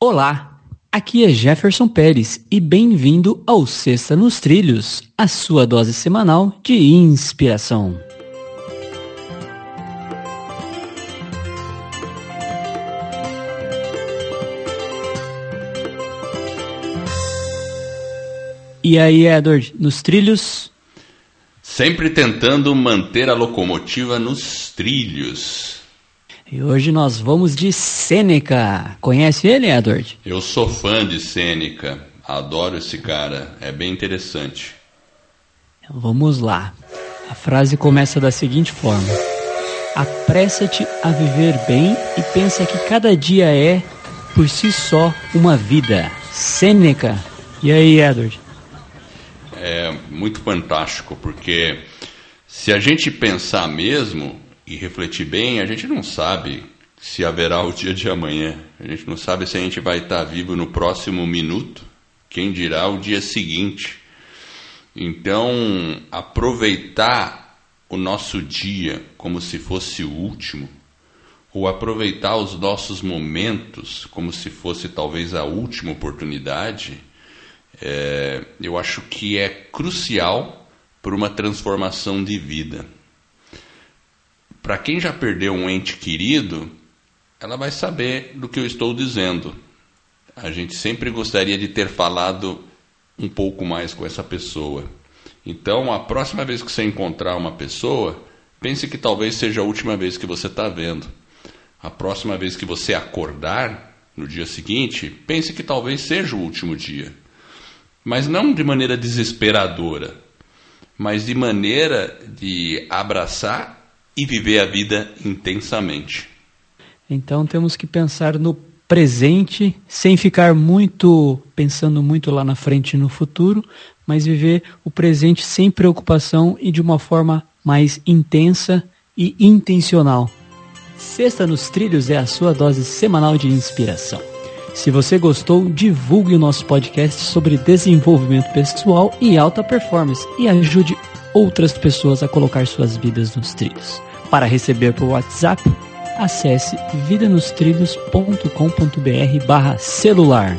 Olá, aqui é Jefferson Pérez e bem-vindo ao Sexta nos Trilhos, a sua dose semanal de inspiração. E aí, Edward, nos trilhos? Sempre tentando manter a locomotiva nos trilhos. E hoje nós vamos de Sêneca. Conhece ele, Edward? Eu sou fã de Sêneca. Adoro esse cara. É bem interessante. Vamos lá. A frase começa da seguinte forma: Apressa-te a viver bem e pensa que cada dia é, por si só, uma vida. Sêneca. E aí, Edward? É muito fantástico, porque se a gente pensar mesmo, e refletir bem, a gente não sabe se haverá o dia de amanhã. A gente não sabe se a gente vai estar vivo no próximo minuto, quem dirá o dia seguinte. Então, aproveitar o nosso dia como se fosse o último, ou aproveitar os nossos momentos como se fosse talvez a última oportunidade, é, eu acho que é crucial para uma transformação de vida para quem já perdeu um ente querido, ela vai saber do que eu estou dizendo. A gente sempre gostaria de ter falado um pouco mais com essa pessoa. Então, a próxima vez que você encontrar uma pessoa, pense que talvez seja a última vez que você está vendo. A próxima vez que você acordar, no dia seguinte, pense que talvez seja o último dia. Mas não de maneira desesperadora, mas de maneira de abraçar e viver a vida intensamente. Então temos que pensar no presente, sem ficar muito pensando muito lá na frente no futuro, mas viver o presente sem preocupação e de uma forma mais intensa e intencional. Sexta nos Trilhos é a sua dose semanal de inspiração. Se você gostou, divulgue o nosso podcast sobre desenvolvimento pessoal e alta performance e ajude outras pessoas a colocar suas vidas nos trilhos. Para receber por WhatsApp, acesse vidanostrilhos.com.br barra celular.